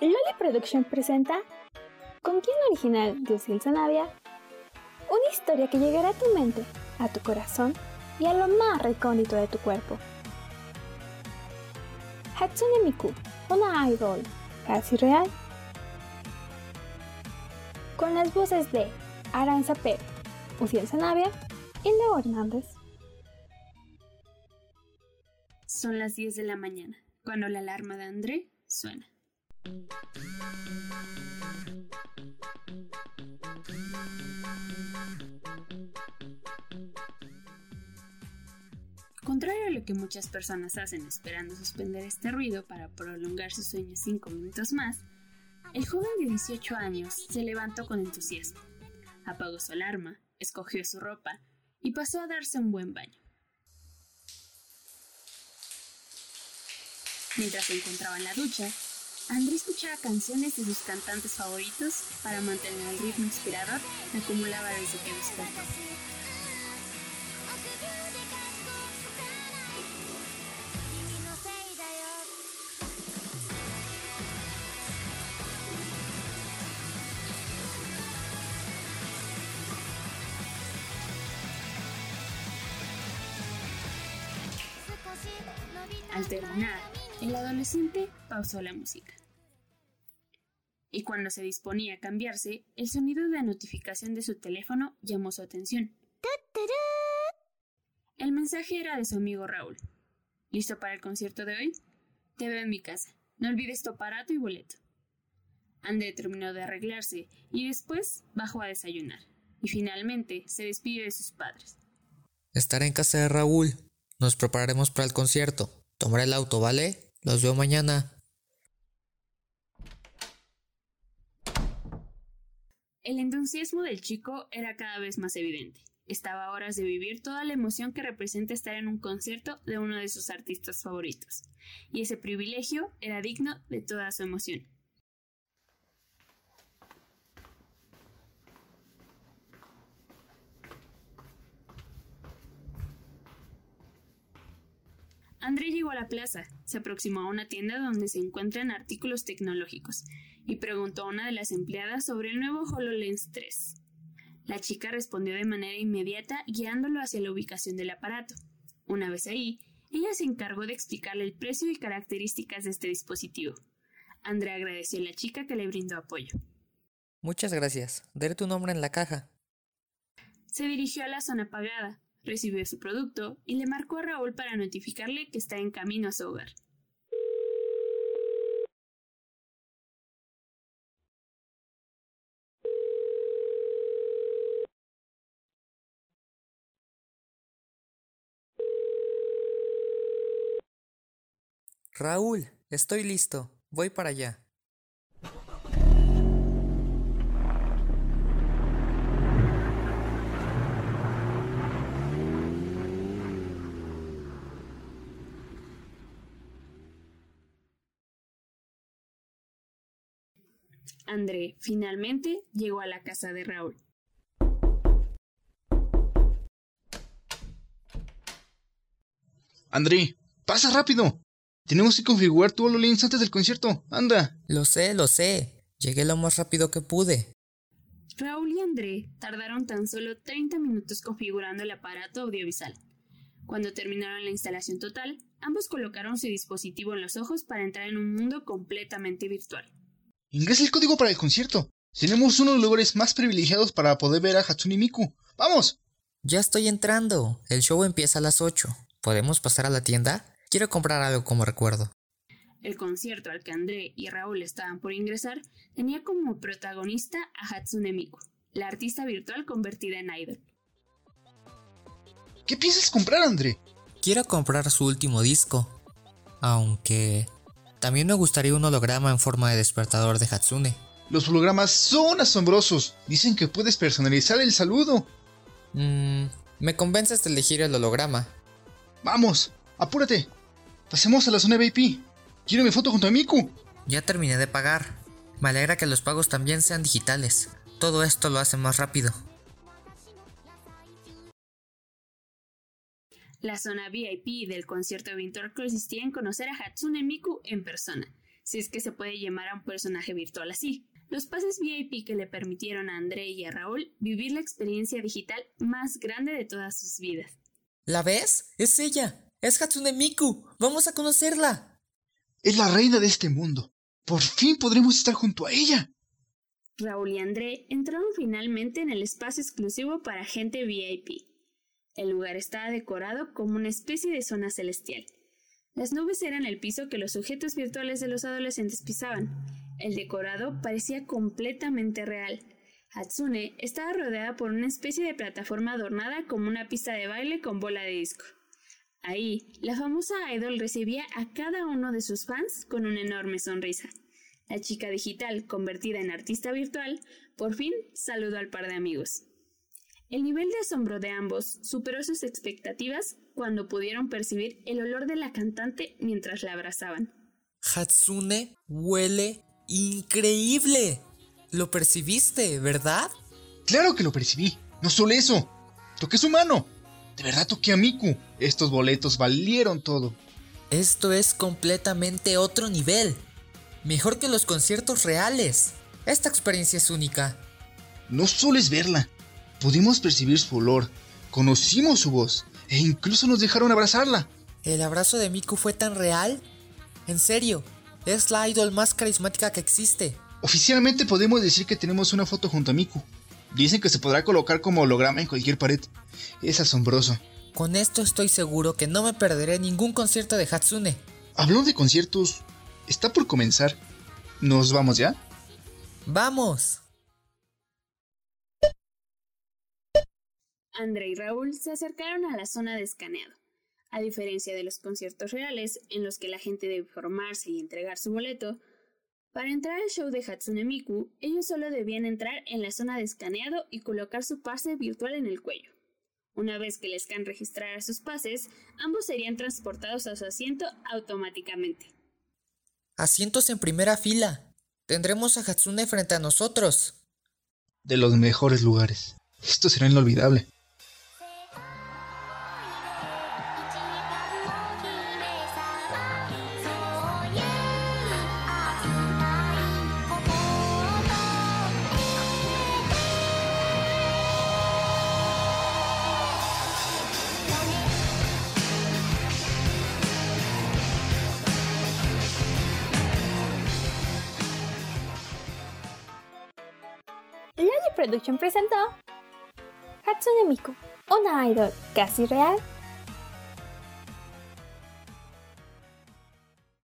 Loli Production presenta Con quién original de Uciel Sanavia, una historia que llegará a tu mente, a tu corazón y a lo más recóndito de tu cuerpo. Hatsune Miku, una idol casi real. Con las voces de Aranza Pérez, Uciel Sanavia y Leo Hernández. Son las 10 de la mañana, cuando la alarma de André suena. Contrario a lo que muchas personas hacen esperando suspender este ruido para prolongar su sueño 5 minutos más, el joven de 18 años se levantó con entusiasmo. Apagó su alarma, escogió su ropa y pasó a darse un buen baño. Mientras se encontraba en la ducha, André escuchaba canciones de sus cantantes favoritos para mantener el ritmo inspirador que acumulaba desde que despertó. Al terminar, el adolescente pausó la música. Y cuando se disponía a cambiarse, el sonido de notificación de su teléfono llamó su atención. El mensaje era de su amigo Raúl. ¿Listo para el concierto de hoy? Te veo en mi casa. No olvides tu aparato y boleto. André terminó de arreglarse y después bajó a desayunar. Y finalmente se despidió de sus padres. Estaré en casa de Raúl. Nos prepararemos para el concierto. Tomaré el auto, ¿vale? Los veo mañana. El entusiasmo del chico era cada vez más evidente. Estaba a horas de vivir toda la emoción que representa estar en un concierto de uno de sus artistas favoritos, y ese privilegio era digno de toda su emoción. André llegó a la plaza, se aproximó a una tienda donde se encuentran artículos tecnológicos y preguntó a una de las empleadas sobre el nuevo HoloLens 3. La chica respondió de manera inmediata guiándolo hacia la ubicación del aparato. Una vez ahí, ella se encargó de explicarle el precio y características de este dispositivo. André agradeció a la chica que le brindó apoyo. Muchas gracias. Daré tu nombre en la caja. Se dirigió a la zona pagada, recibió su producto y le marcó a Raúl para notificarle que está en camino a su hogar. Raúl, estoy listo. Voy para allá. André finalmente llegó a la casa de Raúl. André, pasa rápido. Tenemos que configurar todo lo links antes del concierto. Anda. Lo sé, lo sé. Llegué lo más rápido que pude. Raúl y André tardaron tan solo 30 minutos configurando el aparato audiovisual. Cuando terminaron la instalación total, ambos colocaron su dispositivo en los ojos para entrar en un mundo completamente virtual. Ingresa el código para el concierto. Tenemos uno de los lugares más privilegiados para poder ver a Hatsune Miku. ¡Vamos! Ya estoy entrando. El show empieza a las 8. ¿Podemos pasar a la tienda? Quiero comprar algo como recuerdo. El concierto al que André y Raúl estaban por ingresar tenía como protagonista a Hatsune Miku, la artista virtual convertida en idol. ¿Qué piensas comprar, André? Quiero comprar su último disco. Aunque también me gustaría un holograma en forma de despertador de Hatsune. Los hologramas son asombrosos. Dicen que puedes personalizar el saludo. Mmm, me convences de elegir el holograma. Vamos, apúrate. Pasemos a la zona VIP. Quiero mi foto junto a Miku. Ya terminé de pagar. Me alegra que los pagos también sean digitales. Todo esto lo hace más rápido. La zona VIP del concierto virtual consistía en conocer a Hatsune Miku en persona, si es que se puede llamar a un personaje virtual así. Los pases VIP que le permitieron a André y a Raúl vivir la experiencia digital más grande de todas sus vidas. ¿La ves? Es ella. Es Hatsune Miku. Vamos a conocerla. Es la reina de este mundo. Por fin podremos estar junto a ella. Raúl y André entraron finalmente en el espacio exclusivo para gente VIP. El lugar estaba decorado como una especie de zona celestial. Las nubes eran el piso que los sujetos virtuales de los adolescentes pisaban. El decorado parecía completamente real. Hatsune estaba rodeada por una especie de plataforma adornada como una pista de baile con bola de disco. Ahí, la famosa idol recibía a cada uno de sus fans con una enorme sonrisa. La chica digital, convertida en artista virtual, por fin saludó al par de amigos. El nivel de asombro de ambos superó sus expectativas cuando pudieron percibir el olor de la cantante mientras la abrazaban. Hatsune huele increíble. Lo percibiste, ¿verdad? Claro que lo percibí. No solo eso. Toqué su mano. De verdad toqué a Miku. Estos boletos valieron todo. Esto es completamente otro nivel. Mejor que los conciertos reales. Esta experiencia es única. No solo es verla, Pudimos percibir su olor, conocimos su voz e incluso nos dejaron abrazarla. ¿El abrazo de Miku fue tan real? En serio, es la idol más carismática que existe. Oficialmente podemos decir que tenemos una foto junto a Miku. Dicen que se podrá colocar como holograma en cualquier pared. Es asombroso. Con esto estoy seguro que no me perderé ningún concierto de Hatsune. Hablando de conciertos, está por comenzar. ¿Nos vamos ya? ¡Vamos! André y Raúl se acercaron a la zona de escaneado. A diferencia de los conciertos reales, en los que la gente debe formarse y entregar su boleto, para entrar al show de Hatsune Miku, ellos solo debían entrar en la zona de escaneado y colocar su pase virtual en el cuello. Una vez que el scan registrara sus pases, ambos serían transportados a su asiento automáticamente. Asientos en primera fila. Tendremos a Hatsune frente a nosotros. De los mejores lugares. Esto será inolvidable. Production presentó Hatsune Miku, una idol casi real